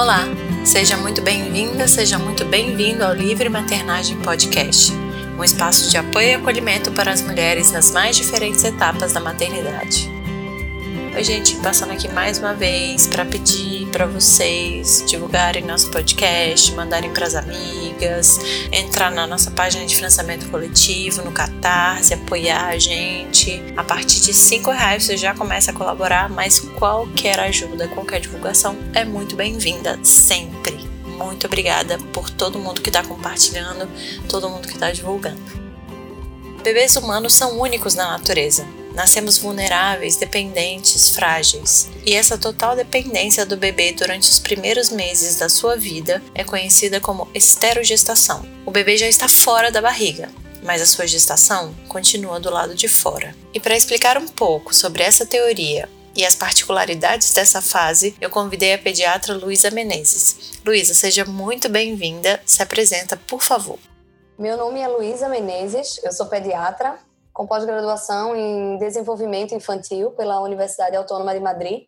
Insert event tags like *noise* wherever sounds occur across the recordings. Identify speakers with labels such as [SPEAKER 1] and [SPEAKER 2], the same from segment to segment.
[SPEAKER 1] Olá, seja muito bem-vinda, seja muito bem-vindo ao Livre Maternagem Podcast, um espaço de apoio e acolhimento para as mulheres nas mais diferentes etapas da maternidade. Oi, gente, passando aqui mais uma vez para pedir para vocês divulgarem nosso podcast, mandarem para as amigas, entrar na nossa página de financiamento coletivo, no Catarse, apoiar a gente. A partir de cinco reais você já começa a colaborar, mas qualquer ajuda, qualquer divulgação é muito bem-vinda, sempre. Muito obrigada por todo mundo que está compartilhando, todo mundo que está divulgando. Bebês humanos são únicos na natureza Nascemos vulneráveis, dependentes, frágeis. E essa total dependência do bebê durante os primeiros meses da sua vida é conhecida como esterogestação. O bebê já está fora da barriga, mas a sua gestação continua do lado de fora. E para explicar um pouco sobre essa teoria e as particularidades dessa fase, eu convidei a pediatra Luísa Menezes. Luísa, seja muito bem-vinda. Se apresenta, por favor.
[SPEAKER 2] Meu nome é Luísa Menezes, eu sou pediatra com pós-graduação em desenvolvimento infantil pela Universidade Autônoma de Madrid.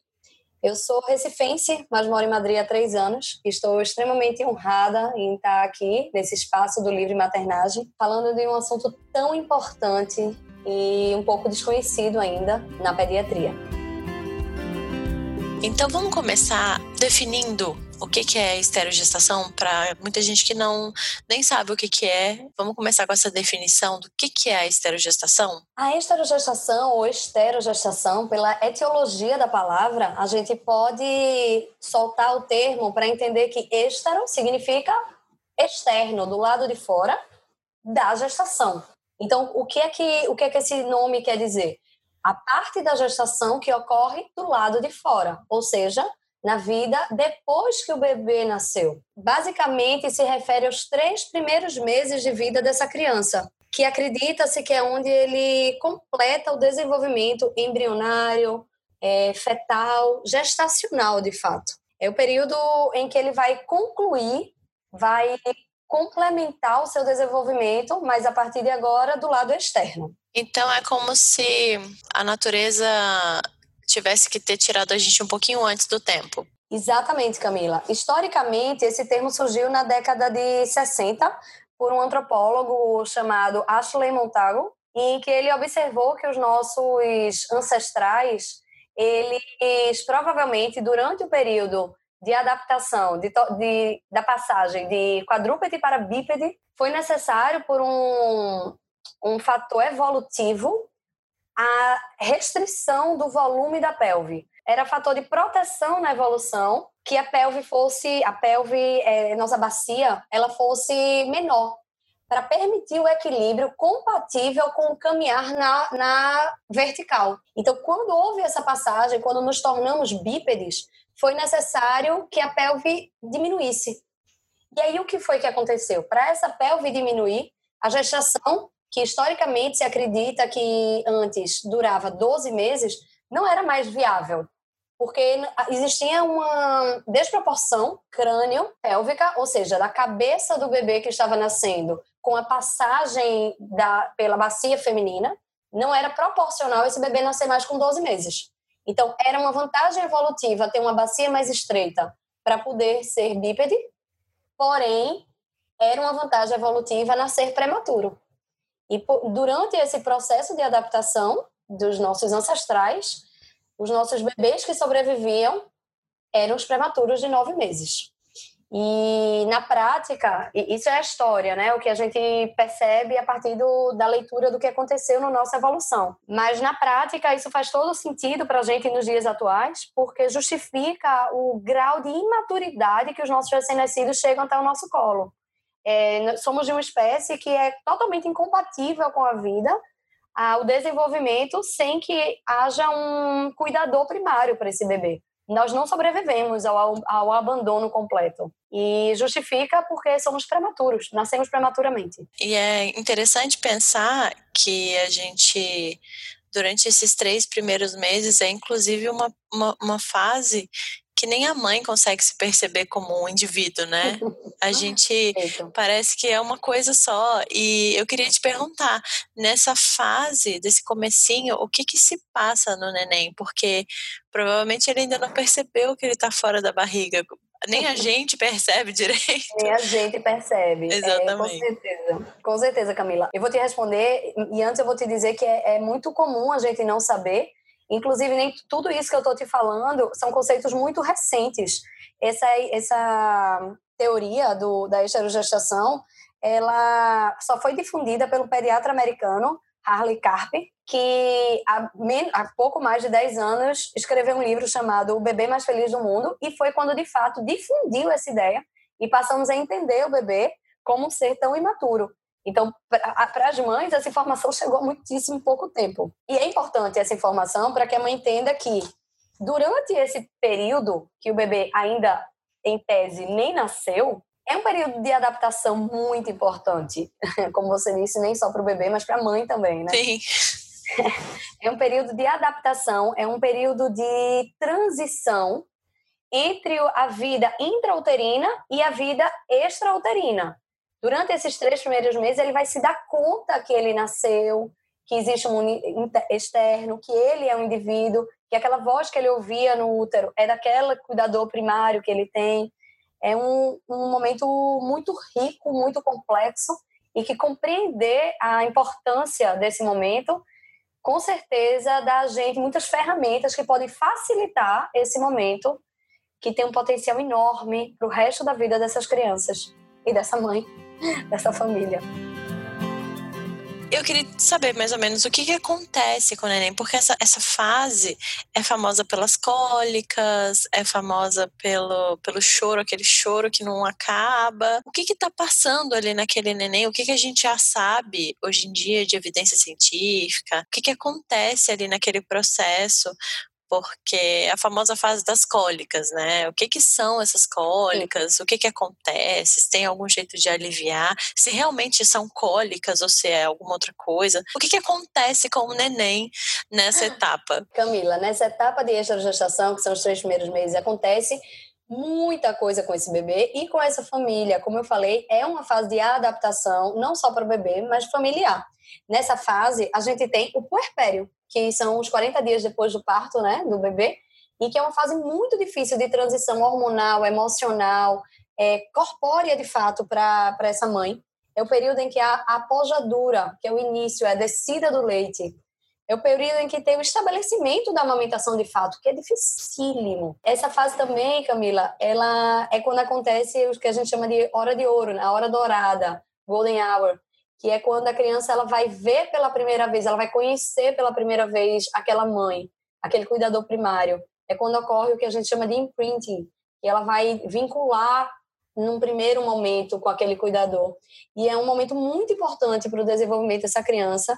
[SPEAKER 2] Eu sou recifense, mas moro em Madrid há três anos. Estou extremamente honrada em estar aqui nesse espaço do Livre Maternagem, falando de um assunto tão importante e um pouco desconhecido ainda na pediatria.
[SPEAKER 1] Então vamos começar definindo o que, que é esterogestação para muita gente que não nem sabe o que, que é. Vamos começar com essa definição do que, que é a esterogestação?
[SPEAKER 2] A esterogestação ou esterogestação, pela etiologia da palavra, a gente pode soltar o termo para entender que estero significa externo, do lado de fora da gestação. Então, o que é que o que é que esse nome quer dizer? A parte da gestação que ocorre do lado de fora, ou seja, na vida depois que o bebê nasceu. Basicamente, se refere aos três primeiros meses de vida dessa criança, que acredita-se que é onde ele completa o desenvolvimento embrionário, é, fetal, gestacional, de fato. É o período em que ele vai concluir, vai complementar o seu desenvolvimento, mas a partir de agora do lado externo.
[SPEAKER 1] Então é como se a natureza tivesse que ter tirado a gente um pouquinho antes do tempo.
[SPEAKER 2] Exatamente, Camila. Historicamente, esse termo surgiu na década de 60 por um antropólogo chamado Ashley Montagu, em que ele observou que os nossos ancestrais, eles provavelmente durante o período de adaptação de, de, da passagem de quadrúpede para bípede, foi necessário por um, um fator evolutivo a restrição do volume da pelve. Era fator de proteção na evolução que a pelve fosse, a pelve, é, nossa bacia, ela fosse menor, para permitir o equilíbrio compatível com o caminhar na, na vertical. Então, quando houve essa passagem, quando nos tornamos bípedes, foi necessário que a pelve diminuísse. E aí, o que foi que aconteceu? Para essa pelve diminuir, a gestação que historicamente se acredita que antes durava 12 meses, não era mais viável, porque existia uma desproporção crânio-pélvica, ou seja, da cabeça do bebê que estava nascendo com a passagem da, pela bacia feminina, não era proporcional esse bebê nascer mais com 12 meses. Então, era uma vantagem evolutiva ter uma bacia mais estreita para poder ser bípede, porém, era uma vantagem evolutiva nascer prematuro. E durante esse processo de adaptação dos nossos ancestrais, os nossos bebês que sobreviviam eram os prematuros de nove meses. E na prática, isso é a história, né? O que a gente percebe a partir do, da leitura do que aconteceu na nossa evolução. Mas na prática, isso faz todo sentido para a gente nos dias atuais, porque justifica o grau de imaturidade que os nossos recém-nascidos chegam até o nosso colo. É, somos de uma espécie que é totalmente incompatível com a vida, o desenvolvimento, sem que haja um cuidador primário para esse bebê. Nós não sobrevivemos ao, ao abandono completo. E justifica porque somos prematuros, nascemos prematuramente.
[SPEAKER 1] E é interessante pensar que a gente durante esses três primeiros meses é inclusive uma, uma, uma, fase que nem a mãe consegue se perceber como um indivíduo, né? A *laughs* gente parece que é uma coisa só. E eu queria te perguntar, nessa fase, desse comecinho, o que que se passa no neném? Porque provavelmente ele ainda não percebeu que ele está fora da barriga. nem a gente percebe *laughs* direito.
[SPEAKER 2] Nem a gente percebe.
[SPEAKER 1] Exatamente.
[SPEAKER 2] É, com certeza. Com certeza, Camila. Eu vou te responder, e antes eu vou te dizer que é, é muito comum a gente não saber. Inclusive, nem tudo isso que eu estou te falando são conceitos muito recentes. Essa, essa teoria do, da esterogestação, ela só foi difundida pelo pediatra americano Harley Carp, que há, há, pouco mais de 10 anos escreveu um livro chamado O Bebê Mais Feliz do Mundo, e foi quando, de fato, difundiu essa ideia e passamos a entender o bebê como um ser tão imaturo. Então, para as mães, essa informação chegou há muitíssimo pouco tempo. E é importante essa informação para que a mãe entenda que, durante esse período que o bebê ainda, em tese, nem nasceu, é um período de adaptação muito importante, *laughs* como você disse, nem só para o bebê, mas para a mãe também, né?
[SPEAKER 1] Sim. *laughs*
[SPEAKER 2] É um período de adaptação, é um período de transição entre a vida intrauterina e a vida extrauterina. Durante esses três primeiros meses, ele vai se dar conta que ele nasceu, que existe um externo, que ele é um indivíduo, que aquela voz que ele ouvia no útero é daquele cuidador primário que ele tem. É um, um momento muito rico, muito complexo e que compreender a importância desse momento, com certeza dá a gente muitas ferramentas que podem facilitar esse momento que tem um potencial enorme para o resto da vida dessas crianças e dessa mãe, dessa família
[SPEAKER 1] eu queria saber mais ou menos o que, que acontece com o neném, porque essa, essa fase é famosa pelas cólicas, é famosa pelo, pelo choro, aquele choro que não acaba. O que está passando ali naquele neném? O que, que a gente já sabe hoje em dia de evidência científica? O que, que acontece ali naquele processo? Porque a famosa fase das cólicas, né? O que que são essas cólicas? O que que acontece? Se tem algum jeito de aliviar? Se realmente são cólicas ou se é alguma outra coisa? O que que acontece com o neném nessa etapa?
[SPEAKER 2] Camila, nessa etapa de extragestação, que são os três primeiros meses, acontece muita coisa com esse bebê e com essa família. Como eu falei, é uma fase de adaptação, não só para o bebê, mas familiar. Nessa fase, a gente tem o puerpério, que são os 40 dias depois do parto, né, do bebê, e que é uma fase muito difícil de transição hormonal, emocional, é, corpórea de fato para essa mãe. É o período em que a, a pojadura, que é o início, é a descida do leite, é o período em que tem o estabelecimento da amamentação de fato, que é dificílimo. Essa fase também, Camila, ela é quando acontece o que a gente chama de hora de ouro, né? a hora dourada, golden hour, que é quando a criança ela vai ver pela primeira vez, ela vai conhecer pela primeira vez aquela mãe, aquele cuidador primário. É quando ocorre o que a gente chama de imprinting, que ela vai vincular num primeiro momento com aquele cuidador. E é um momento muito importante para o desenvolvimento dessa criança.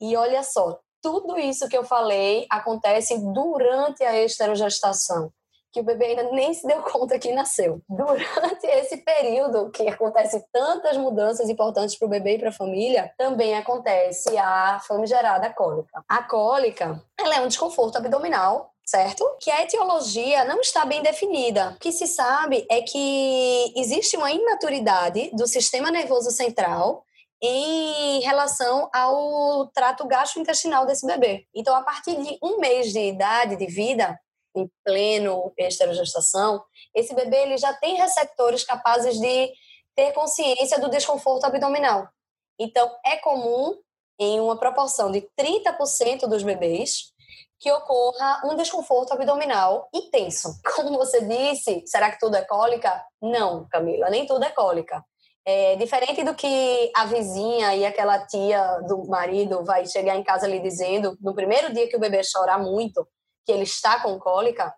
[SPEAKER 2] E olha só, tudo isso que eu falei acontece durante a esterogestação que o bebê ainda nem se deu conta que nasceu. Durante esse período que acontece tantas mudanças importantes para o bebê e para a família, também acontece a famigerada cólica. A cólica, ela é um desconforto abdominal certo? Que a etiologia não está bem definida. O que se sabe é que existe uma imaturidade do sistema nervoso central em relação ao trato gastrointestinal desse bebê. Então, a partir de um mês de idade de vida, em pleno esterogestação, esse bebê ele já tem receptores capazes de ter consciência do desconforto abdominal. Então, é comum, em uma proporção de 30% dos bebês, que ocorra um desconforto abdominal intenso. *laughs* Como você disse, será que tudo é cólica? Não, Camila, nem tudo é cólica. É diferente do que a vizinha e aquela tia do marido vai chegar em casa lhe dizendo, no primeiro dia que o bebê chorar muito, que ele está com cólica,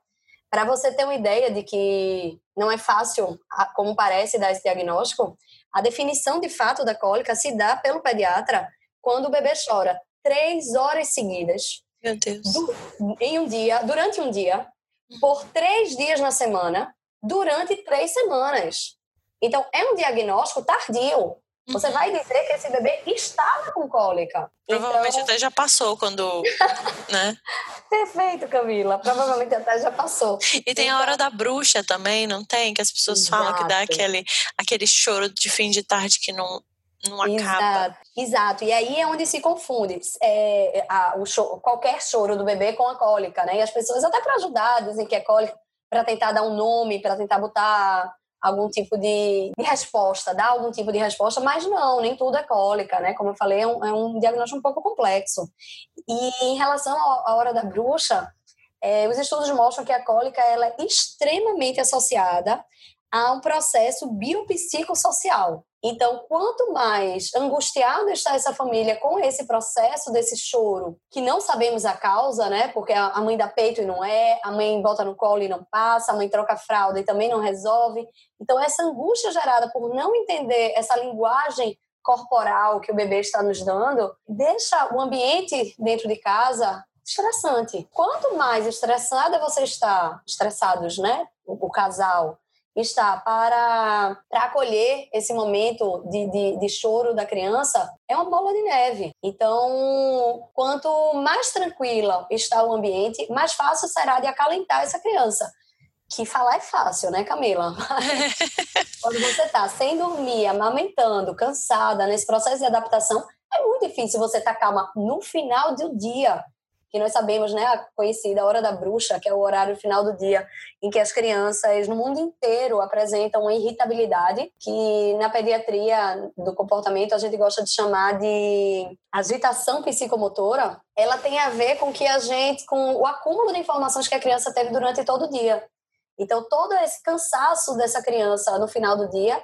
[SPEAKER 2] para você ter uma ideia de que não é fácil, como parece, dar esse diagnóstico, a definição de fato da cólica se dá pelo pediatra quando o bebê chora três horas seguidas.
[SPEAKER 1] Meu Deus.
[SPEAKER 2] em um dia, durante um dia, por três dias na semana, durante três semanas. Então, é um diagnóstico tardio. Você vai dizer que esse bebê estava com cólica.
[SPEAKER 1] Provavelmente então... até já passou quando, *laughs* né?
[SPEAKER 2] Perfeito, Camila. Provavelmente até já passou.
[SPEAKER 1] E tem a hora da bruxa também, não tem? Que as pessoas Exato. falam que dá aquele, aquele choro de fim de tarde que não, não acaba.
[SPEAKER 2] Exato, exato. E aí é onde se confunde é, a, o choro, qualquer choro do bebê com a cólica, né? E as pessoas, até para ajudar, dizem que é cólica. para tentar dar um nome, para tentar botar algum tipo de, de, resposta, dar algum tipo de resposta, mas não, nem tudo é cólica, né? Como eu falei, é um, é um diagnóstico um pouco complexo. E em relação à hora da bruxa, é, os estudos mostram que a cólica ela é extremamente associada a um processo biopsicossocial. Então, quanto mais angustiada está essa família com esse processo desse choro, que não sabemos a causa, né? Porque a mãe dá peito e não é, a mãe bota no colo e não passa, a mãe troca fralda e também não resolve. Então, essa angústia gerada por não entender essa linguagem corporal que o bebê está nos dando, deixa o ambiente dentro de casa estressante. Quanto mais estressada você está, estressados, né? O casal, está para, para acolher esse momento de, de, de, choro da criança é uma bola de neve. Então, quanto mais tranquila está o ambiente, mais fácil será de acalentar essa criança. Que falar é fácil, né, Camila? *laughs* Quando você está sem dormir, amamentando, cansada, nesse processo de adaptação, é muito difícil você estar tá calma no final do dia que nós sabemos, né, a conhecida hora da bruxa, que é o horário final do dia em que as crianças no mundo inteiro apresentam uma irritabilidade, que na pediatria do comportamento a gente gosta de chamar de agitação psicomotora. Ela tem a ver com que a gente, com o acúmulo de informações que a criança teve durante todo o dia. Então, todo esse cansaço dessa criança no final do dia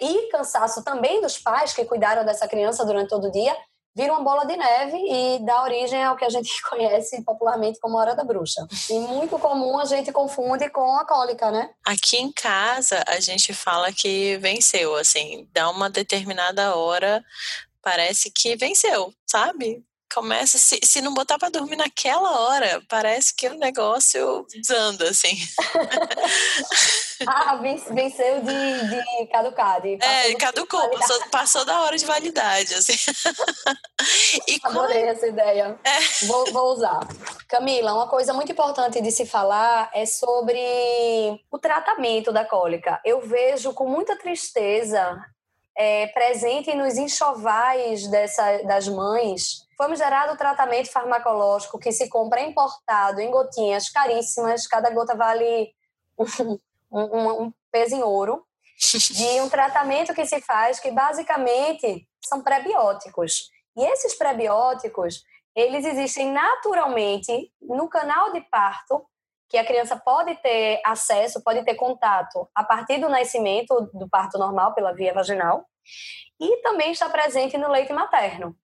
[SPEAKER 2] e cansaço também dos pais que cuidaram dessa criança durante todo o dia vira uma bola de neve e dá origem ao que a gente *laughs* conhece popularmente como hora da bruxa. E muito comum a gente confunde com a cólica, né?
[SPEAKER 1] Aqui em casa a gente fala que venceu, assim, dá uma determinada hora, parece que venceu, sabe? Começa, se, se não botar para dormir naquela hora, parece que o negócio desanda, assim.
[SPEAKER 2] ah, venceu de, de caducar. De
[SPEAKER 1] é, caducou, passou, passou, da hora de validade, assim. *laughs*
[SPEAKER 2] e Adorei essa ideia. É. Vou, vou usar. Camila, uma coisa muito importante de se falar é sobre o tratamento da cólica. Eu vejo com muita tristeza é, presente nos enxovais dessa, das mães gerado o tratamento farmacológico que se compra importado em gotinhas caríssimas, cada gota vale um, *laughs* um, um peso em ouro, de um tratamento que se faz que basicamente são prebióticos. E esses prebióticos, eles existem naturalmente no canal de parto, que a criança pode ter acesso, pode ter contato a partir do nascimento do parto normal pela via vaginal, e também está presente no leite materno.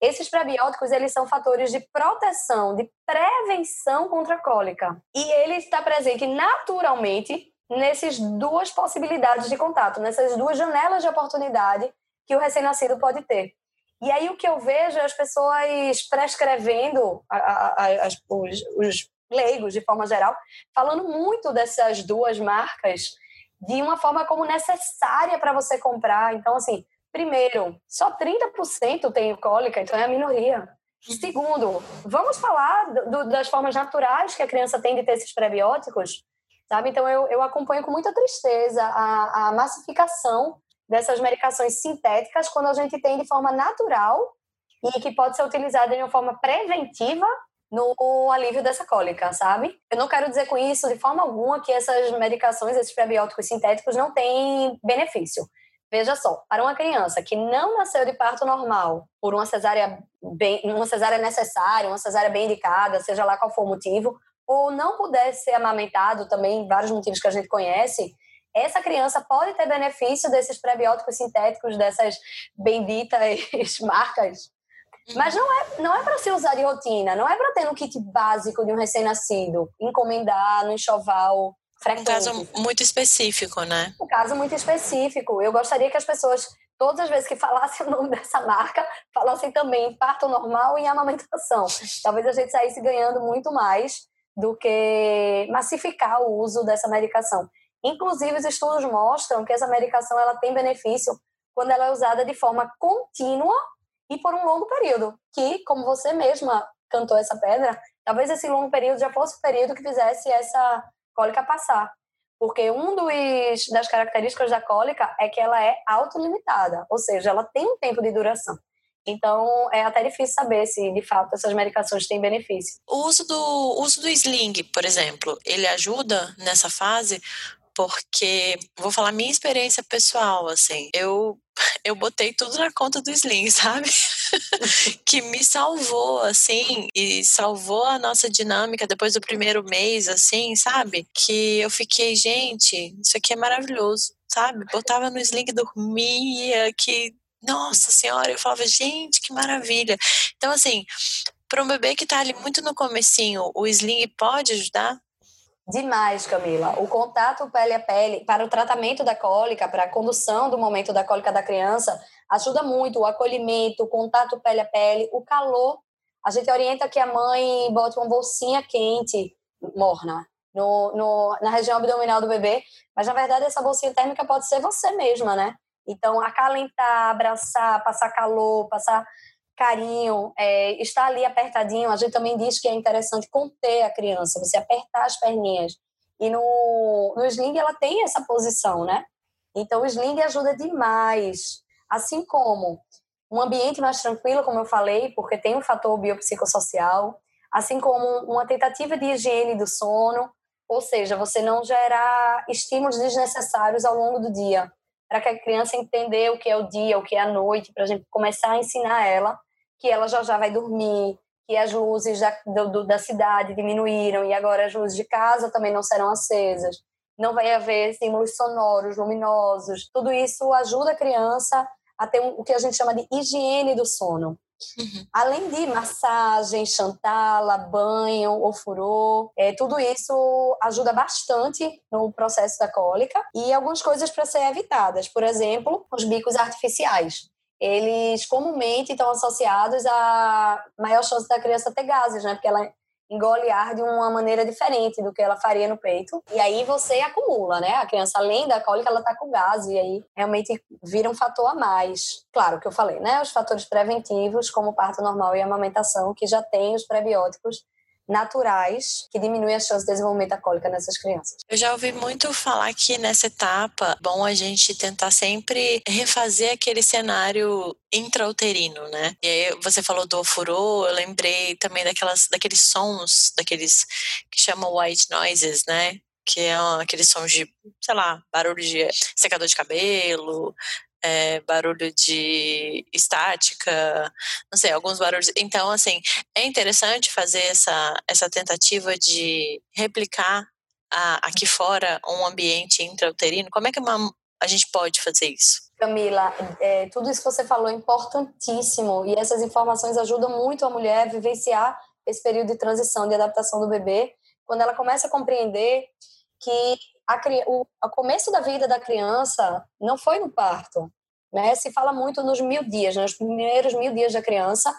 [SPEAKER 2] Esses prebióticos, eles são fatores de proteção, de prevenção contra a cólica. E ele está presente naturalmente nessas duas possibilidades de contato, nessas duas janelas de oportunidade que o recém-nascido pode ter. E aí o que eu vejo é as pessoas prescrevendo, a, a, a, os, os leigos de forma geral, falando muito dessas duas marcas de uma forma como necessária para você comprar. Então, assim, Primeiro, só 30% tem cólica, então é a minoria. Segundo, vamos falar do, das formas naturais que a criança tem de ter esses prebióticos, sabe? Então eu, eu acompanho com muita tristeza a, a massificação dessas medicações sintéticas quando a gente tem de forma natural e que pode ser utilizada de uma forma preventiva no alívio dessa cólica, sabe? Eu não quero dizer com isso de forma alguma que essas medicações, esses prebióticos sintéticos não têm benefício. Veja só, para uma criança que não nasceu de parto normal, por uma cesárea bem, uma cesárea necessária, uma cesárea bem indicada, seja lá qual for o motivo, ou não pudesse ser amamentado também, vários motivos que a gente conhece, essa criança pode ter benefício desses prebióticos sintéticos, dessas benditas *laughs* marcas. Mas não é, não é para se usar de rotina, não é para ter no kit básico de um recém-nascido, encomendar no enxoval
[SPEAKER 1] frequente. Um caso muito específico, né?
[SPEAKER 2] Um caso muito específico. Eu gostaria que as pessoas, todas as vezes que falassem *laughs* o nome dessa marca, falassem também parto normal e amamentação. Talvez a gente saísse ganhando muito mais do que massificar o uso dessa medicação. Inclusive, os estudos mostram que essa medicação ela tem benefício quando ela é usada de forma contínua e por um longo período, que, como você mesma cantou essa pedra, talvez esse longo período já fosse o período que fizesse essa cólica passar. Porque um dos, das características da cólica é que ela é autolimitada, ou seja, ela tem um tempo de duração. Então, é até difícil saber se, de fato, essas medicações têm benefício.
[SPEAKER 1] O uso do, uso do sling, por exemplo, ele ajuda nessa fase? Porque, vou falar minha experiência pessoal, assim, eu, *laughs* eu botei tudo na conta do sling, *laughs* sabe? que me salvou, assim, e salvou a nossa dinâmica depois do primeiro mês, assim, sabe? Que eu fiquei, gente, isso aqui é maravilhoso, sabe? Botava no sling, dormia, que nossa senhora, eu falava, gente, que maravilha. Então, assim, para um bebê que está ali muito no comecinho, o sling pode ajudar?
[SPEAKER 2] Demais, Camila. O contato pele a pele para o tratamento da cólica, para a condução do momento da cólica da criança, ajuda muito. O acolhimento, o contato pele a pele, o calor. A gente orienta que a mãe bote uma bolsinha quente, morna, no, no, na região abdominal do bebê, mas na verdade essa bolsinha térmica pode ser você mesma, né? Então, acalentar, abraçar, passar calor, passar carinho, é, estar ali apertadinho, a gente também diz que é interessante conter a criança, você apertar as perninhas. E no, no sling ela tem essa posição, né? Então, o sling ajuda demais. Assim como um ambiente mais tranquilo, como eu falei, porque tem um fator biopsicossocial, assim como uma tentativa de higiene do sono, ou seja, você não gerar estímulos desnecessários ao longo do dia para que a criança entenda o que é o dia, o que é a noite, para a gente começar a ensinar ela que ela já já vai dormir, que as luzes da, do, da cidade diminuíram e agora as luzes de casa também não serão acesas. Não vai haver estímulos sonoros, luminosos. Tudo isso ajuda a criança a ter um, o que a gente chama de higiene do sono. Uhum. Além de massagem, chantala, banho, ofurô, é, tudo isso ajuda bastante no processo da cólica e algumas coisas para ser evitadas. Por exemplo, os bicos artificiais. Eles comumente estão associados a maior chance da criança ter gases, né? Porque ela engole ar de uma maneira diferente do que ela faria no peito. E aí você acumula, né? A criança, além da cólica, ela tá com gás e aí realmente vira um fator a mais. Claro que eu falei, né? Os fatores preventivos, como parto normal e amamentação, que já tem os prebióticos naturais que diminuem a chance de desenvolvimento da cólica nessas crianças.
[SPEAKER 1] Eu já ouvi muito falar que nessa etapa, bom a gente tentar sempre refazer aquele cenário intrauterino, né? E aí você falou do ofurô, eu lembrei também daquelas, daqueles sons, daqueles que chamam white noises, né? que é aqueles sons de, sei lá, barulho de secador de cabelo, é, barulho de estática, não sei, alguns barulhos. Então, assim, é interessante fazer essa, essa tentativa de replicar a, aqui fora um ambiente intrauterino. Como é que uma, a gente pode fazer isso?
[SPEAKER 2] Camila, é, tudo isso que você falou é importantíssimo e essas informações ajudam muito a mulher a vivenciar esse período de transição, de adaptação do bebê, quando ela começa a compreender que a, o, o começo da vida da criança não foi no parto. Né? Se fala muito nos mil dias, nos primeiros mil dias da criança,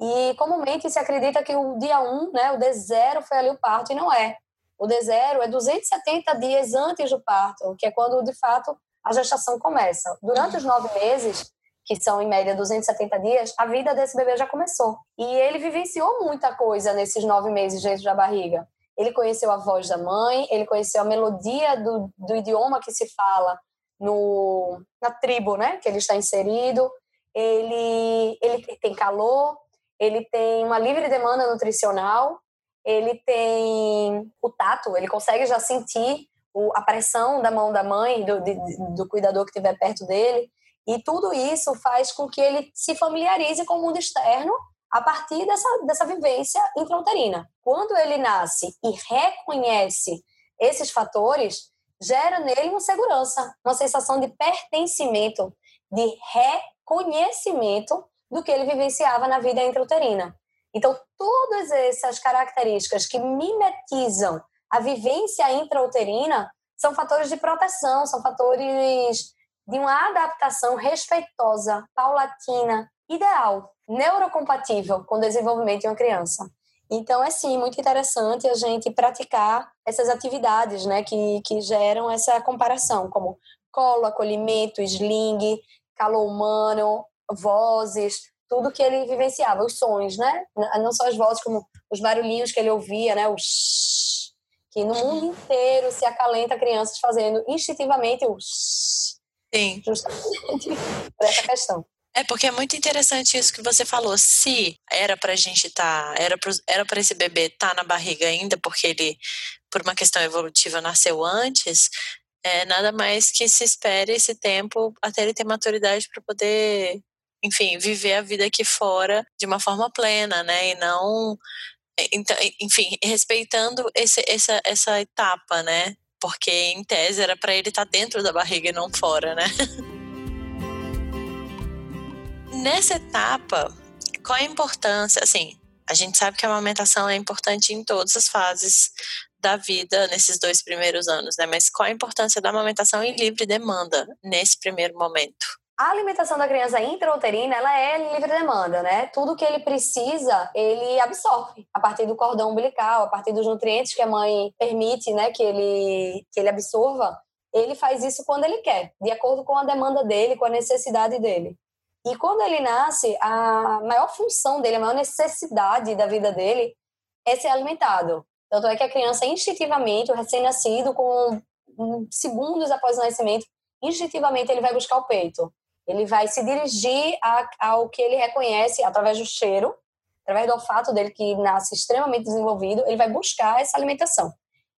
[SPEAKER 2] e comumente se acredita que o dia 1, um, né, o D0 foi ali o parto, e não é. O D0 é 270 dias antes do parto, que é quando, de fato, a gestação começa. Durante os nove meses, que são em média 270 dias, a vida desse bebê já começou. E ele vivenciou muita coisa nesses nove meses dentro da barriga. Ele conheceu a voz da mãe, ele conheceu a melodia do, do idioma que se fala no, na tribo né, que ele está inserido. Ele, ele tem calor, ele tem uma livre demanda nutricional, ele tem o tato, ele consegue já sentir o, a pressão da mão da mãe, do, de, do cuidador que estiver perto dele. E tudo isso faz com que ele se familiarize com o mundo externo a partir dessa, dessa vivência intrauterina. Quando ele nasce e reconhece esses fatores, gera nele uma segurança, uma sensação de pertencimento, de reconhecimento do que ele vivenciava na vida intrauterina. Então, todas essas características que mimetizam a vivência intrauterina são fatores de proteção, são fatores de uma adaptação respeitosa, paulatina, ideal, neurocompatível com o desenvolvimento de uma criança. Então, é sim muito interessante a gente praticar essas atividades né, que, que geram essa comparação, como colo, acolhimento, sling, calor humano, vozes, tudo que ele vivenciava, os sons, né? Não só as vozes, como os barulhinhos que ele ouvia, né? O shhh, que no mundo inteiro se acalenta crianças fazendo instintivamente o shhh.
[SPEAKER 1] Sim.
[SPEAKER 2] Justamente *laughs* por essa questão.
[SPEAKER 1] É porque é muito interessante isso que você falou. Se era para a gente estar, tá, era para era para esse bebê estar tá na barriga ainda, porque ele, por uma questão evolutiva, nasceu antes, é nada mais que se espere esse tempo até ele ter maturidade para poder, enfim, viver a vida aqui fora de uma forma plena, né? E não, então, enfim, respeitando esse, essa, essa etapa, né? Porque em tese era para ele estar tá dentro da barriga e não fora, né? *laughs* Nessa etapa, qual a importância? Assim, a gente sabe que a amamentação é importante em todas as fases da vida nesses dois primeiros anos, né? Mas qual a importância da amamentação em livre demanda nesse primeiro momento?
[SPEAKER 2] A alimentação da criança intrauterina, ela é livre demanda, né? Tudo que ele precisa, ele absorve a partir do cordão umbilical, a partir dos nutrientes que a mãe permite, né, que ele que ele absorva. Ele faz isso quando ele quer, de acordo com a demanda dele, com a necessidade dele. E quando ele nasce, a maior função dele, a maior necessidade da vida dele é ser alimentado. Tanto é que a criança, instintivamente, o recém-nascido, com segundos após o nascimento, instintivamente ele vai buscar o peito. Ele vai se dirigir a, ao que ele reconhece através do cheiro, através do olfato dele, que nasce extremamente desenvolvido, ele vai buscar essa alimentação.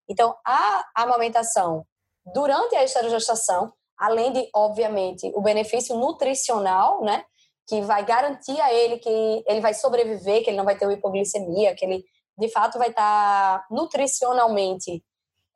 [SPEAKER 2] Então, a amamentação durante a esterogestação além de, obviamente, o benefício nutricional, né? Que vai garantir a ele que ele vai sobreviver, que ele não vai ter hipoglicemia, que ele, de fato, vai estar nutricionalmente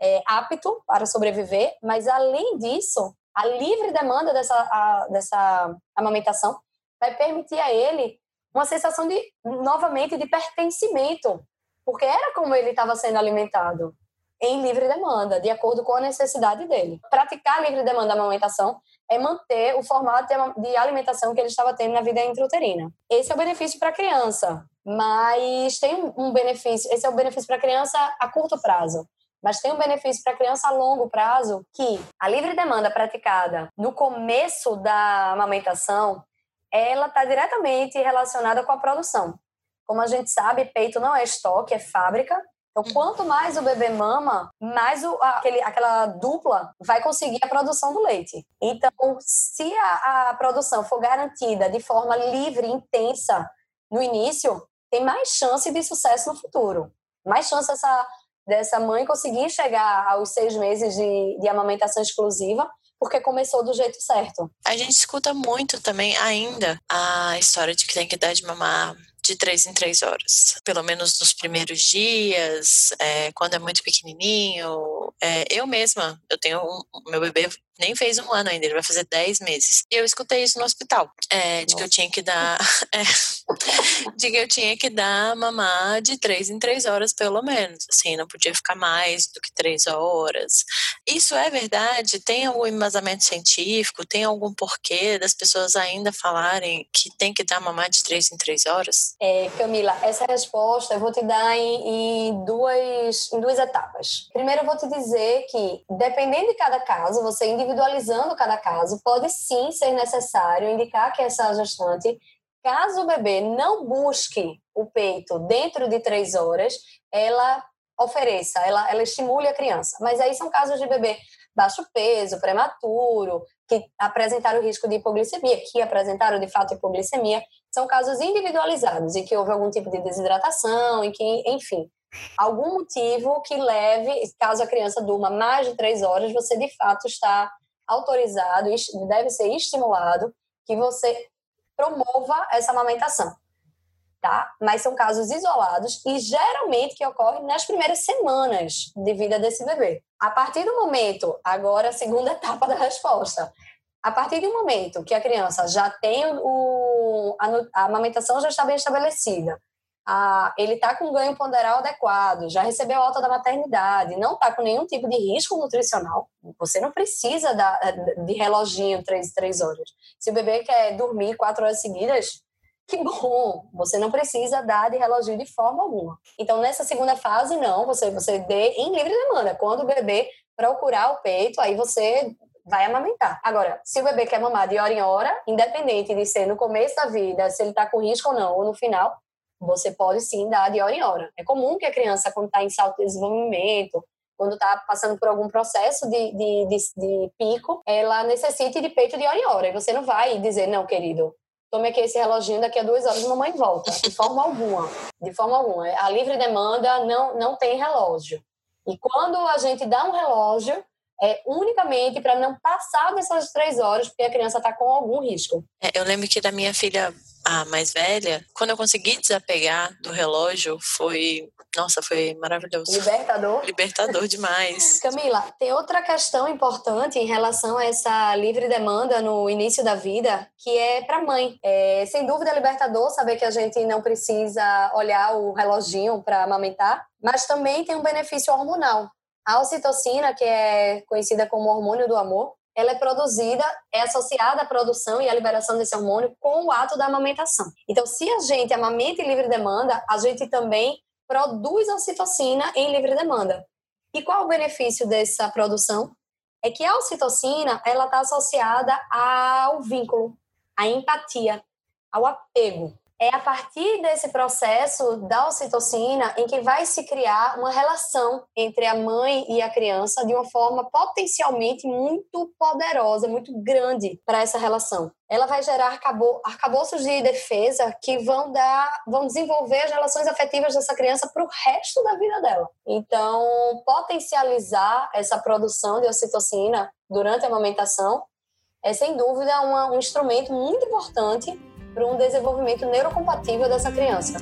[SPEAKER 2] é, apto para sobreviver. Mas, além disso, a livre demanda dessa, a, dessa amamentação vai permitir a ele uma sensação de, novamente, de pertencimento, porque era como ele estava sendo alimentado em livre demanda, de acordo com a necessidade dele. Praticar livre demanda da amamentação é manter o formato de alimentação que ele estava tendo na vida intrauterina. Esse é o benefício para a criança, mas tem um benefício, esse é o benefício para a criança a curto prazo. Mas tem um benefício para a criança a longo prazo que a livre demanda praticada no começo da amamentação, ela está diretamente relacionada com a produção. Como a gente sabe, peito não é estoque, é fábrica. Então, uhum. quanto mais o bebê mama, mais o, aquele, aquela dupla vai conseguir a produção do leite. Então, se a, a produção for garantida de forma livre, intensa no início, tem mais chance de sucesso no futuro. Mais chance dessa, dessa mãe conseguir chegar aos seis meses de, de amamentação exclusiva porque começou do jeito certo.
[SPEAKER 1] A gente escuta muito também ainda a história de que tem que dar de mamar de três em três horas. Pelo menos nos primeiros dias, é, quando é muito pequenininho. É, eu mesma, eu tenho um, meu bebê nem fez um ano ainda, ele vai fazer dez meses. E eu escutei isso no hospital, é, de que eu tinha que dar, *laughs* é, de que eu tinha que dar mamar de três em três horas pelo menos, assim, não podia ficar mais do que três horas. Isso é verdade? Tem algum embasamento científico? Tem algum porquê das pessoas ainda falarem que tem que dar mamar de três em três horas?
[SPEAKER 2] É, Camila, essa resposta eu vou te dar em, em duas, em duas etapas. Primeiro eu vou te dizer que, dependendo de cada caso, você individualizando cada caso, pode sim ser necessário indicar que essa gestante, caso o bebê não busque o peito dentro de três horas, ela ofereça, ela, ela estimule a criança. Mas aí são casos de bebê baixo peso, prematuro, que apresentaram risco de hipoglicemia, que apresentaram de fato hipoglicemia, são casos individualizados e que houve algum tipo de desidratação e que, enfim, algum motivo que leve, caso a criança durma mais de três horas, você de fato está autorizado, deve ser estimulado que você promova essa amamentação, tá? Mas são casos isolados e geralmente que ocorrem nas primeiras semanas de vida desse bebê. A partir do momento, agora a segunda *laughs* etapa da resposta, a partir do momento que a criança já tem o, a, a amamentação já está bem estabelecida, ah, ele está com ganho ponderal adequado, já recebeu alta da maternidade, não está com nenhum tipo de risco nutricional, você não precisa da, de reloginho três, três horas. Se o bebê quer dormir quatro horas seguidas, que bom, você não precisa dar de reloginho de forma alguma. Então, nessa segunda fase, não, você, você dê em livre demanda. Quando o bebê procurar o peito, aí você vai amamentar. Agora, se o bebê quer mamar de hora em hora, independente de ser no começo da vida, se ele está com risco ou não, ou no final, você pode sim dar de hora em hora. É comum que a criança, quando está em salto de desenvolvimento, quando está passando por algum processo de, de, de, de, pico, ela necessite de peito de hora em hora. E você não vai dizer, não, querido, tome aqui esse reloginho, daqui a duas horas mamãe volta. De forma alguma. De forma alguma. A livre demanda não, não tem relógio. E quando a gente dá um relógio, é unicamente para não passar dessas três horas, porque a criança está com algum risco.
[SPEAKER 1] É, eu lembro que da minha filha a mais velha, quando eu consegui desapegar do relógio, foi. Nossa, foi maravilhoso.
[SPEAKER 2] Libertador?
[SPEAKER 1] Libertador demais. *laughs*
[SPEAKER 2] Camila, tem outra questão importante em relação a essa livre demanda no início da vida, que é para a mãe. É, sem dúvida, é libertador saber que a gente não precisa olhar o reloginho para amamentar, mas também tem um benefício hormonal. A ocitocina, que é conhecida como hormônio do amor, ela é produzida, é associada à produção e à liberação desse hormônio com o ato da amamentação. Então, se a gente amamenta em livre demanda, a gente também produz ocitocina em livre demanda. E qual o benefício dessa produção? É que a ocitocina, ela está associada ao vínculo, à empatia, ao apego é a partir desse processo da ocitocina em que vai se criar uma relação entre a mãe e a criança de uma forma potencialmente muito poderosa, muito grande para essa relação. Ela vai gerar arcabouços de defesa que vão dar, vão desenvolver as relações afetivas dessa criança para o resto da vida dela. Então, potencializar essa produção de ocitocina durante a amamentação é sem dúvida uma, um instrumento muito importante para um desenvolvimento neurocompatível dessa criança.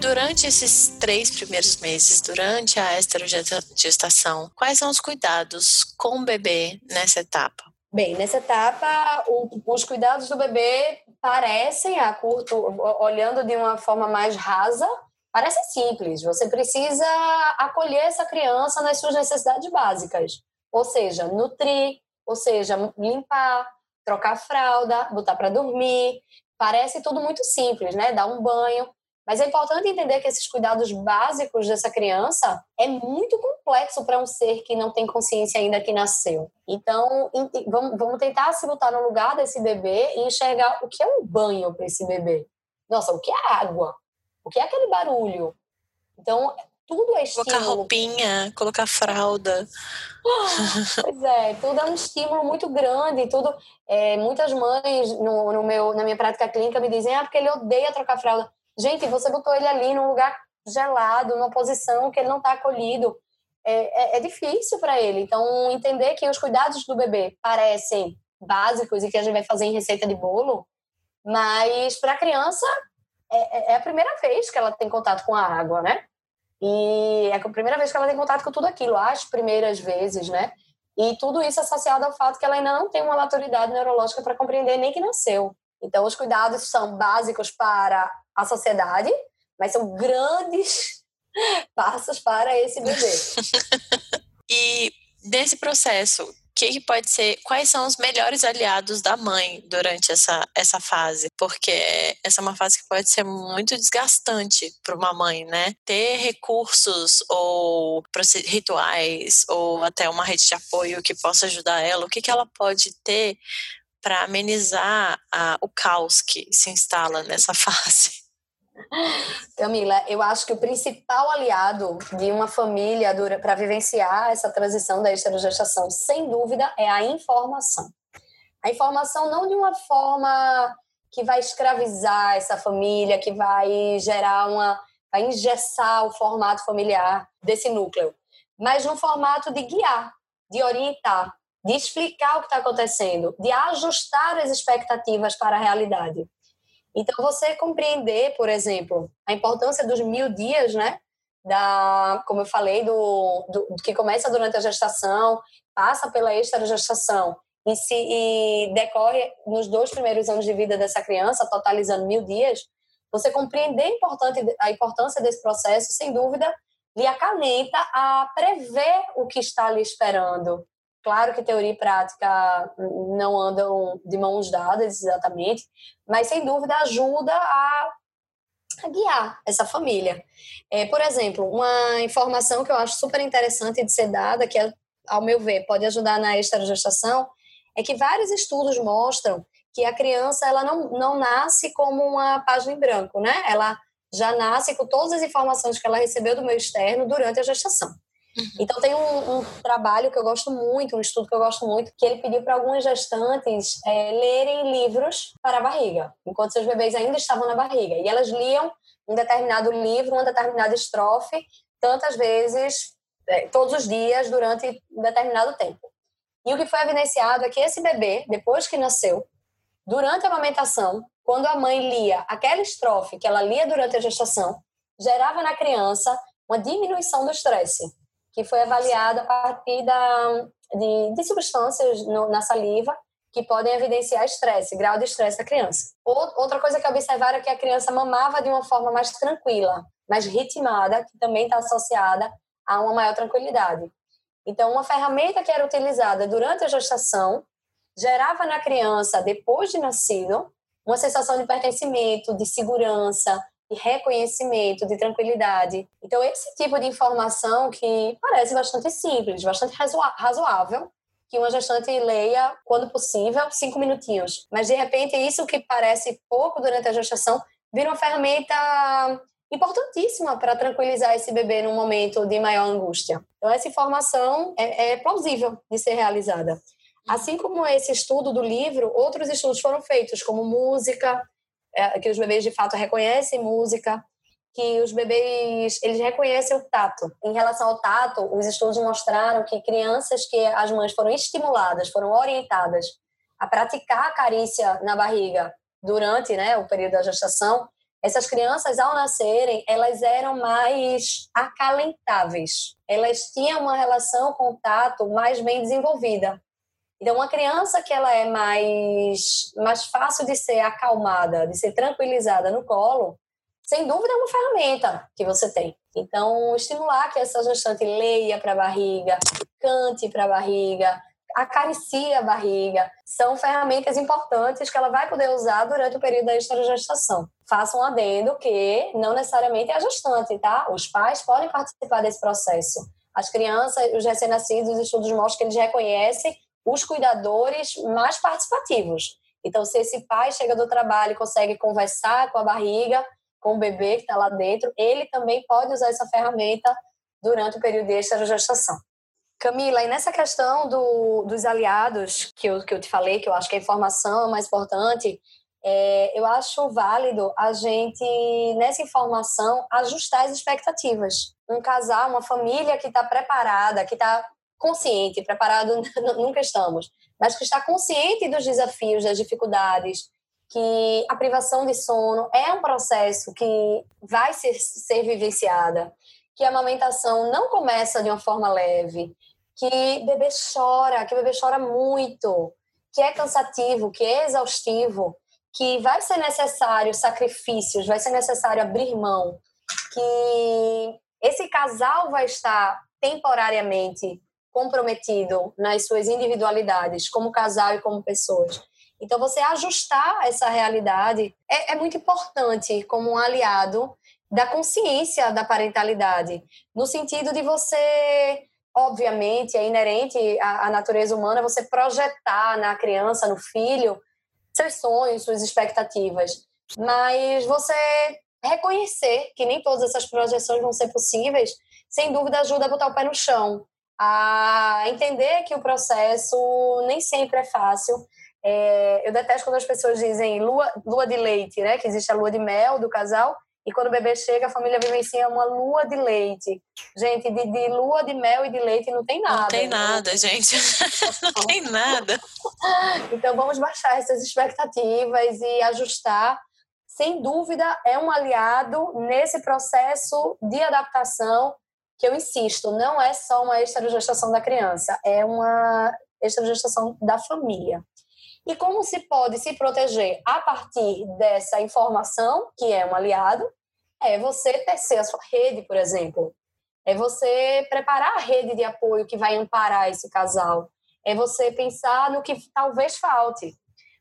[SPEAKER 1] Durante esses três primeiros meses, durante a esterogestação, quais são os cuidados com o bebê nessa etapa?
[SPEAKER 2] Bem, nessa etapa, o, os cuidados do bebê parecem, a curto, olhando de uma forma mais rasa, parece simples. Você precisa acolher essa criança nas suas necessidades básicas, ou seja, nutrir, ou seja, limpar, trocar fralda, botar para dormir. Parece tudo muito simples, né? Dar um banho. Mas é importante entender que esses cuidados básicos dessa criança é muito complexo para um ser que não tem consciência ainda que nasceu. Então, vamos tentar se botar no lugar desse bebê e enxergar o que é um banho para esse bebê. Nossa, o que é água? O que é aquele barulho? Então, tudo é estímulo.
[SPEAKER 1] Colocar roupinha, colocar fralda.
[SPEAKER 2] Pois é, tudo é um estímulo muito grande. Tudo, é, muitas mães no, no, meu, na minha prática clínica me dizem, ah, porque ele odeia trocar fralda. Gente, você botou ele ali num lugar gelado, numa posição que ele não está acolhido. É, é, é difícil para ele. Então, entender que os cuidados do bebê parecem básicos e que a gente vai fazer em receita de bolo, mas para a criança é, é, é a primeira vez que ela tem contato com a água, né? E é a primeira vez que ela tem contato com tudo aquilo, as primeiras vezes, né? E tudo isso associado ao fato que ela ainda não tem uma maturidade neurológica para compreender nem que nasceu. Então, os cuidados são básicos para a sociedade, mas são grandes *laughs* passos para esse bebê. *laughs*
[SPEAKER 1] e nesse processo, que, que pode ser, quais são os melhores aliados da mãe durante essa, essa fase? Porque essa é uma fase que pode ser muito desgastante para uma mãe, né? Ter recursos ou rituais ou até uma rede de apoio que possa ajudar ela, o que, que ela pode ter para amenizar a, o caos que se instala nessa *laughs* fase? *laughs*
[SPEAKER 2] Camila, eu acho que o principal aliado de uma família para vivenciar essa transição da esterogestação, sem dúvida, é a informação. A informação não de uma forma que vai escravizar essa família, que vai gerar uma. vai engessar o formato familiar desse núcleo, mas num formato de guiar, de orientar, de explicar o que está acontecendo, de ajustar as expectativas para a realidade. Então, você compreender, por exemplo, a importância dos mil dias, né? Da, como eu falei, do, do, que começa durante a gestação, passa pela extra-gestação e, se, e decorre nos dois primeiros anos de vida dessa criança, totalizando mil dias, você compreender a importância desse processo, sem dúvida, lhe acalenta a prever o que está lhe esperando, Claro que teoria e prática não andam de mãos dadas exatamente, mas sem dúvida ajuda a, a guiar essa família. É, por exemplo, uma informação que eu acho super interessante de ser dada, que é, ao meu ver pode ajudar na esterogestação, é que vários estudos mostram que a criança ela não, não nasce como uma página em branco, né? Ela já nasce com todas as informações que ela recebeu do meio externo durante a gestação. Uhum. Então, tem um, um, trabalho que eu gosto muito, um estudo que eu gosto muito, que ele pediu para algumas gestantes é, lerem livros para a barriga, enquanto seus bebês ainda estavam na barriga. E elas liam um determinado livro, uma determinada estrofe, tantas vezes, é, todos os dias, durante um determinado tempo. E o que foi evidenciado é que esse bebê, depois que nasceu, durante a amamentação, quando a mãe lia aquela estrofe que ela lia durante a gestação, gerava na criança uma diminuição do estresse, que foi avaliada a partir da, de, de substâncias no, na saliva que podem evidenciar estresse, grau de estresse da criança. Outra coisa que observaram é que a criança mamava de uma forma mais tranquila, mais ritmada, que também está associada a uma maior tranquilidade. Então, uma ferramenta que era utilizada durante a gestação gerava na criança, depois de nascido, uma sensação de pertencimento, de segurança, reconhecimento, de tranquilidade. Então, esse tipo de informação que parece bastante simples, bastante razoável, que uma gestante leia, quando possível, cinco minutinhos. Mas, de repente, isso que parece pouco durante a gestação vira uma ferramenta importantíssima para tranquilizar esse bebê num momento de maior angústia. Então, essa informação é, é plausível de ser realizada. Assim como esse estudo do livro, outros estudos foram feitos, como música, é, que os bebês de fato reconhecem música, que os bebês eles reconhecem o tato. Em relação ao tato, os estudos mostraram que crianças que as mães foram estimuladas, foram orientadas a praticar a carícia na barriga durante né, o período da gestação, essas crianças, ao nascerem, elas eram mais acalentáveis. Elas tinham uma relação com o tato mais bem desenvolvida. Então, uma criança que ela é mais, mais fácil de ser acalmada, de ser tranquilizada no colo, sem dúvida é uma ferramenta que você tem. Então, estimular que essa gestante leia para a barriga, cante para a barriga, acaricie a barriga, são ferramentas importantes que ela vai poder usar durante o período da esterogestação. Faça um adendo que não necessariamente é a gestante, tá? Os pais podem participar desse processo. As crianças, os recém-nascidos, os estudos mostram que eles reconhecem os cuidadores mais participativos. Então, se esse pai chega do trabalho e consegue conversar com a barriga, com o bebê que está lá dentro, ele também pode usar essa ferramenta durante o período de extra-gestação. Camila, e nessa questão do, dos aliados que eu, que eu te falei, que eu acho que a informação é mais importante, é, eu acho válido a gente, nessa informação, ajustar as expectativas. Um casal, uma família que está preparada, que está consciente, preparado *laughs* nunca estamos, mas que está consciente dos desafios, das dificuldades, que a privação de sono é um processo que vai ser, ser vivenciada, que a amamentação não começa de uma forma leve, que bebê chora, que bebê chora muito, que é cansativo, que é exaustivo, que vai ser necessário sacrifícios, vai ser necessário abrir mão, que esse casal vai estar temporariamente comprometido nas suas individualidades, como casal e como pessoas. Então, você ajustar essa realidade é, é muito importante como um aliado da consciência da parentalidade, no sentido de você, obviamente, é inerente à, à natureza humana você projetar na criança, no filho, seus sonhos, suas expectativas, mas você reconhecer que nem todas essas projeções vão ser possíveis, sem dúvida ajuda a botar o pé no chão a entender que o processo nem sempre é fácil. É, eu detesto quando as pessoas dizem lua, lua de leite, né? Que existe a lua de mel do casal e quando o bebê chega, a família vivencia uma lua de leite. Gente, de, de, lua de mel e de leite não tem nada. *laughs*
[SPEAKER 1] Não tem nada, gente. não tem nada.
[SPEAKER 2] Então vamos baixar essas expectativas e ajustar. Sem dúvida, é um aliado nesse processo de adaptação que eu insisto, não é só uma extragestação da criança, é uma extragestação da família. E como se pode se proteger a partir dessa informação, que é um aliado, é você tecer a sua rede, por exemplo. É você preparar a rede de apoio que vai amparar esse casal. É você pensar no que talvez falte.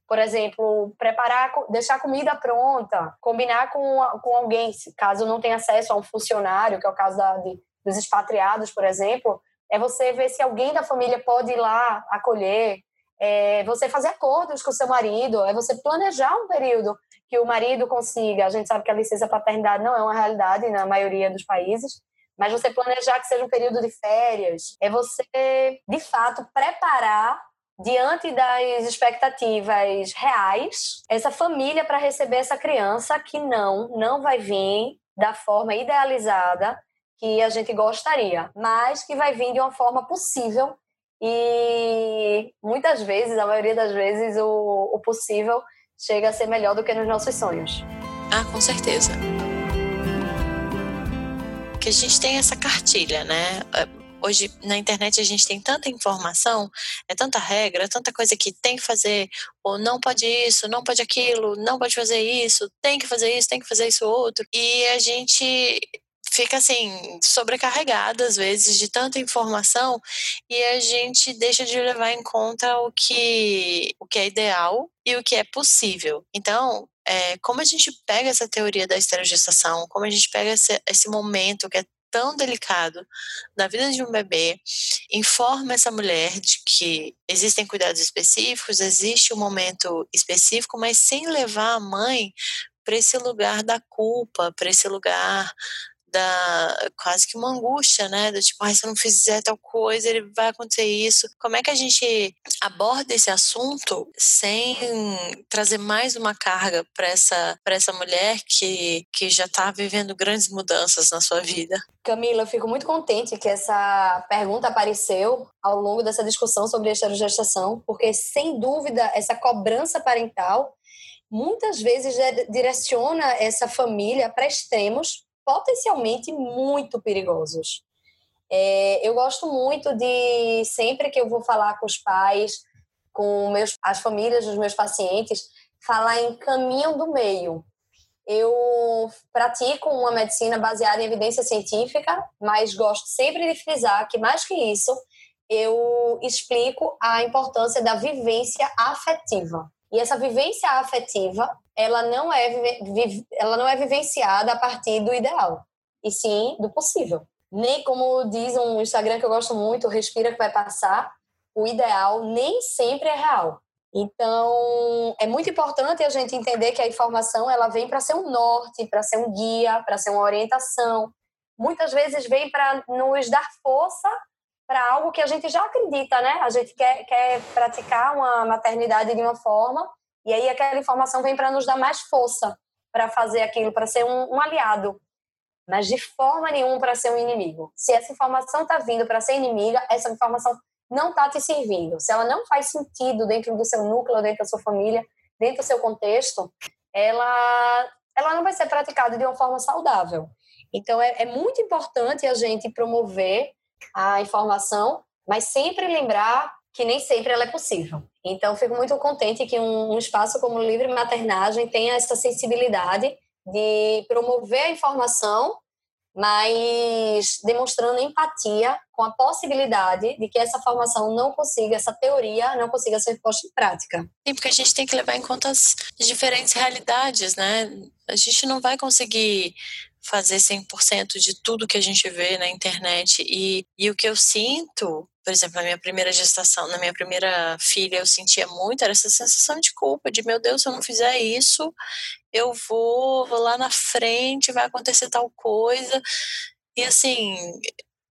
[SPEAKER 2] Por exemplo, preparar, deixar a comida pronta, combinar com, com alguém, caso não tenha acesso a um funcionário, que é o caso da, de dos expatriados, por exemplo, é você ver se alguém da família pode ir lá acolher, é você fazer acordos com o seu marido, é você planejar um período que o marido consiga. A gente sabe que a licença paternidade não é uma realidade na maioria dos países, mas você planejar que seja um período de férias, é você, de fato, preparar diante das expectativas reais essa família para receber essa criança que não, não vai vir da forma idealizada que a gente gostaria, mas que vai vir de uma forma possível e muitas vezes, a maioria das vezes, o, o possível chega a ser melhor do que nos nossos sonhos.
[SPEAKER 1] Ah, com certeza. Que a gente tem essa cartilha, né? É, hoje na internet a gente tem tanta informação, é tanta regra, tanta coisa que tem que fazer, ou não pode isso, não pode aquilo, não pode fazer isso, tem que fazer isso, tem que fazer isso outro. E a gente fica assim sobrecarregada às vezes de tanta informação e a gente deixa de levar em conta o que o que é ideal e o que é possível. Então, é, como a gente pega essa teoria da esterogestação, como a gente pega esse, esse momento que é tão delicado na vida de um bebê, informa essa mulher de que existem cuidados específicos, existe um momento específico, mas sem levar a mãe para esse lugar da culpa, para esse lugar da quase que uma angústia, né? Do tipo, ah, se eu não fizer tal coisa, ele vai acontecer isso. Como é que a gente aborda esse assunto sem trazer mais uma carga para essa para essa mulher que que já está vivendo grandes mudanças na sua vida?
[SPEAKER 2] Camila, eu fico muito contente que essa pergunta apareceu ao longo dessa discussão sobre a esterogestação, porque sem dúvida essa cobrança parental muitas vezes direciona essa família para extremos potencialmente muito perigosos. É, eu gosto muito de, sempre que eu vou falar com os pais, com meus, as famílias dos meus pacientes, falar em caminho do meio. Eu pratico uma medicina baseada em evidência científica, mas gosto sempre de frisar que, mais que isso, eu explico a importância da vivência afetiva. E essa vivência afetiva, ela não é, ela não é vivenciada a partir do ideal, e sim do possível. Nem como diz um Instagram que eu gosto muito, respira que vai passar, o ideal nem sempre é real. Então, é muito importante a gente entender que a informação ela vem para ser um norte, para ser um guia, para ser uma orientação. Muitas vezes vem para nos dar força para algo que a gente já acredita, né? A gente quer, quer praticar uma maternidade de uma forma e aí aquela informação vem para nos dar mais força para fazer aquilo, para ser um, um, aliado, mas de forma nenhuma para ser um inimigo. Se essa informação está vindo para ser inimiga, essa informação não está te servindo. Se ela não faz sentido dentro do seu núcleo, dentro da sua família, dentro do seu contexto, ela, ela não vai ser praticada de uma forma saudável. Então, é, é muito importante a gente promover a informação, mas sempre lembrar que nem sempre ela é possível. Então, fico muito contente que um, um espaço como Livre Maternagem tenha essa sensibilidade de promover a informação, mas demonstrando empatia com a possibilidade de que essa formação não consiga, essa teoria não consiga ser posta em prática.
[SPEAKER 1] Sim, porque a gente tem que levar em conta as diferentes realidades, né? A gente não vai conseguir fazer 100% de tudo que a gente vê na internet. E, e o que eu sinto, por exemplo, na minha primeira gestação, na minha primeira filha, eu sentia muito era essa sensação de culpa, de meu Deus, se eu não fizer isso, eu vou, vou lá na frente, vai acontecer tal coisa. E assim,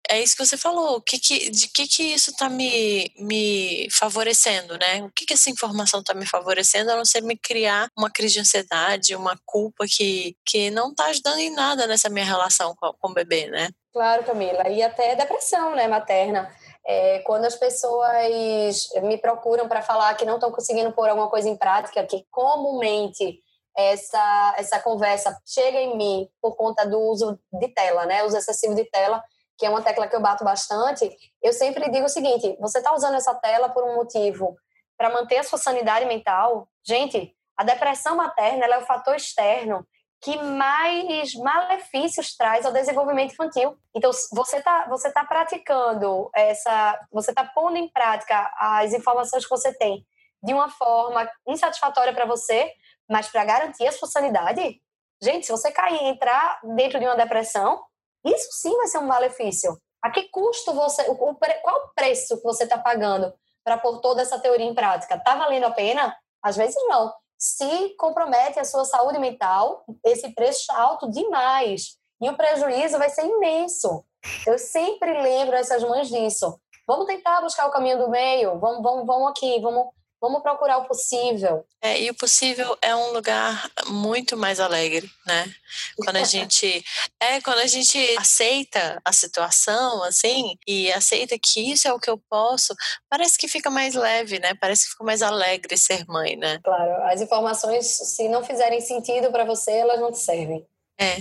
[SPEAKER 1] é isso que você falou. Que que, de que que isso está me, me favorecendo, né? O que que essa informação está me favorecendo a não ser me criar uma crise de ansiedade, uma culpa que, que não está ajudando em nada nessa minha relação com, com o bebê, né?
[SPEAKER 2] Claro, Camila. E até depressão, né, materna. É, quando as pessoas me procuram para falar que não estão conseguindo pôr alguma coisa em prática, que comumente essa, essa conversa chega em mim por conta do uso de tela, né? Uso excessivo de tela, que é uma tecla que eu bato bastante, eu sempre digo o seguinte: você está usando essa tela por um motivo para manter a sua sanidade mental? Gente, a depressão materna é o fator externo que mais malefícios traz ao desenvolvimento infantil. Então, você está você tá praticando essa, você está pondo em prática as informações que você tem de uma forma insatisfatória para você, mas para garantir a sua sanidade. Gente, se você cair e entrar dentro de uma depressão, isso sim vai ser um malefício. A que custo você, o, qual o preço que você está pagando para pôr toda essa teoria em prática? Está valendo a pena? Às vezes não. Se compromete a sua saúde mental, esse preço está alto demais. E o prejuízo vai ser imenso. Eu sempre lembro essas mães disso. Vamos tentar buscar o caminho do meio, vamos, vamos, vamos aqui, vamos Vamos procurar o possível.
[SPEAKER 1] É, e o possível é um lugar muito mais alegre, né? Quando a gente *laughs* é quando a gente aceita a situação assim e aceita que isso é o que eu posso, parece que fica mais leve, né? Parece que fica mais alegre ser mãe, né?
[SPEAKER 2] Claro, as informações se não fizerem sentido para você, elas não te servem.
[SPEAKER 1] É,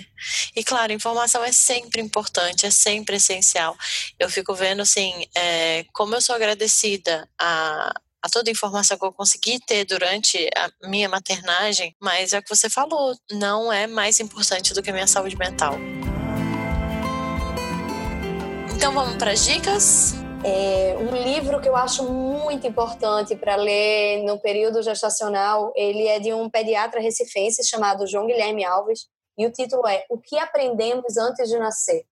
[SPEAKER 1] e claro, informação é sempre importante, é sempre essencial. Eu fico vendo assim, é, como eu sou agradecida a, a toda a informação que eu consegui ter durante a minha maternagem, mas é o que você falou, não é mais importante do que a minha saúde mental. Então vamos para as dicas?
[SPEAKER 2] É, um livro que eu acho muito importante para ler no período gestacional, ele é de um pediatra recifense chamado João Guilherme Alves, e o título é O que aprendemos antes de nascer.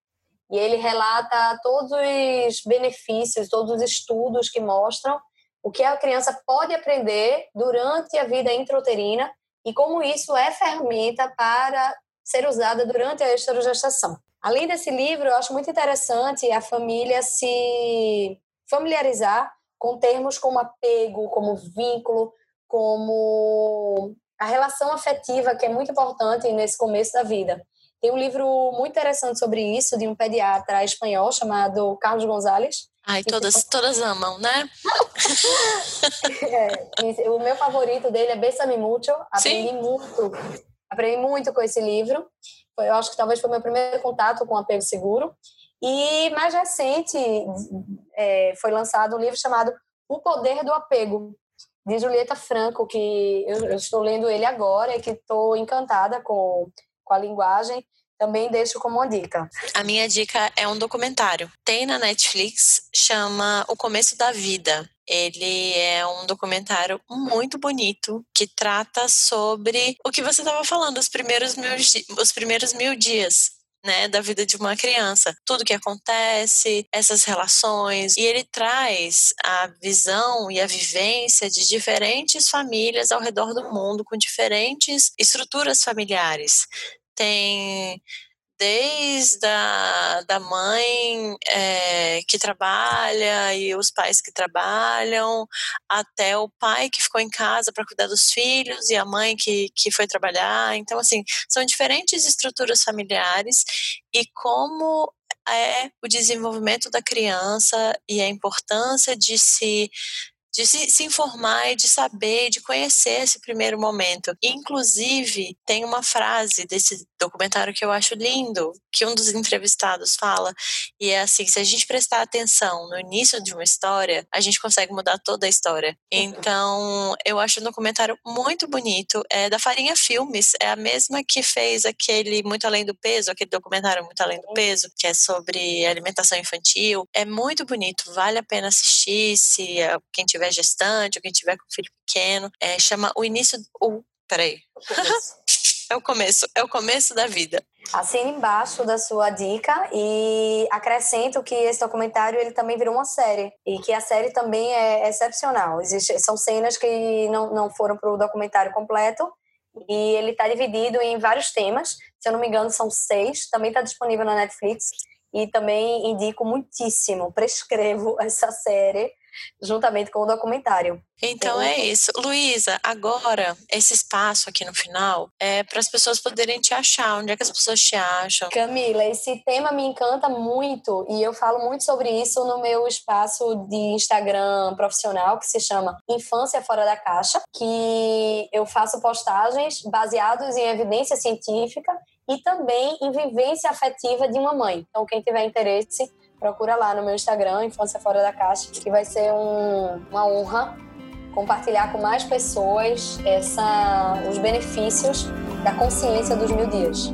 [SPEAKER 2] E ele relata todos os benefícios, todos os estudos que mostram o que a criança pode aprender durante a vida intrauterina e como isso é ferramenta para ser usada durante a esterogestação. Além desse livro, eu acho muito interessante a família se familiarizar com termos como apego, como vínculo, como a relação afetiva, que é muito importante nesse começo da vida. Tem um livro muito interessante sobre isso, de um pediatra espanhol chamado Carlos Gonzalez,
[SPEAKER 1] Ai, todas, todas amam, né? *laughs*
[SPEAKER 2] é, o meu favorito dele é Bessame Mucho. Aprendi Sim. muito. Aprendi muito com esse livro. Eu acho que talvez foi meu primeiro contato com apego seguro. E mais recente é, foi lançado um livro chamado O Poder do Apego, de Julieta Franco, que eu, eu estou lendo ele agora e que estou encantada com, com a linguagem também deixo como dica.
[SPEAKER 1] A minha dica é um documentário. Tem na Netflix, chama O Começo da Vida. Ele é um documentário muito bonito que trata sobre o que você estava falando, os primeiros mil, os primeiros mil dias né, da vida de uma criança. Tudo que acontece, essas relações. E ele traz a visão e a vivência de diferentes famílias ao redor do mundo, com diferentes estruturas familiares tem desde a da mãe é, que trabalha e os pais que trabalham, até o pai que ficou em casa para cuidar dos filhos e a mãe que, que foi trabalhar. Então, assim, são diferentes estruturas familiares e como é o desenvolvimento da criança e a importância de se de se, se, informar e de saber, de conhecer esse primeiro momento. Inclusive, tem uma frase desse documentário que eu acho lindo, que um dos entrevistados fala, e é assim: se a gente prestar atenção no início de uma história, a gente consegue mudar toda a história. Então, eu acho um documentário muito bonito. É da Farinha Filmes, é a mesma que fez aquele Muito Além do Peso, aquele documentário Muito Além do Peso, que é sobre alimentação infantil. É muito bonito, vale a pena assistir se quem tiver tiver gestante ou quem tiver com filho pequeno, é, chama o início. O, peraí. *laughs* é o começo, é o começo da vida.
[SPEAKER 2] Assine embaixo da sua dica e acrescento que esse documentário ele também virou uma série e que a série também é excepcional. Existe, são cenas que não, não foram para o documentário completo e ele está dividido em vários temas. Se eu não me engano, são seis. Também está disponível na Netflix e também indico muitíssimo, prescrevo *laughs* essa série juntamente com o documentário.
[SPEAKER 1] Então é isso. Luísa, agora, esse espaço aqui no final é para as pessoas poderem te achar. Onde é que as pessoas te acham?
[SPEAKER 2] Camila, esse tema me encanta muito e eu falo muito sobre isso no meu espaço de Instagram profissional que se chama Infância Fora da Caixa, que eu faço postagens baseadas em evidência científica e também em vivência afetiva de uma mãe. Então, quem tiver interesse, procura lá no meu Instagram, Infância Fora da Caixa, que vai ser um, uma honra compartilhar com mais pessoas essa, os benefícios da consciência dos mil dias.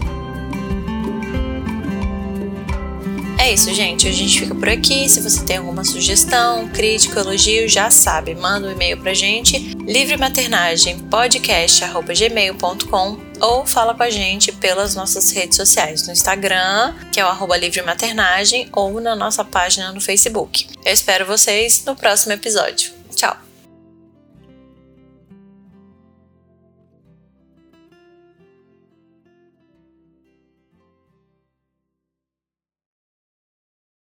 [SPEAKER 1] É isso, gente. A gente fica por aqui. Se você tem alguma sugestão, crítica, elogio, já sabe, manda um e-mail pra gente, livrematernagempodcast.gmail.com ou fala com a gente pelas nossas redes sociais, no Instagram, que é o arroba livrematernagem, ou na nossa página no Facebook. Eu espero vocês no próximo episódio.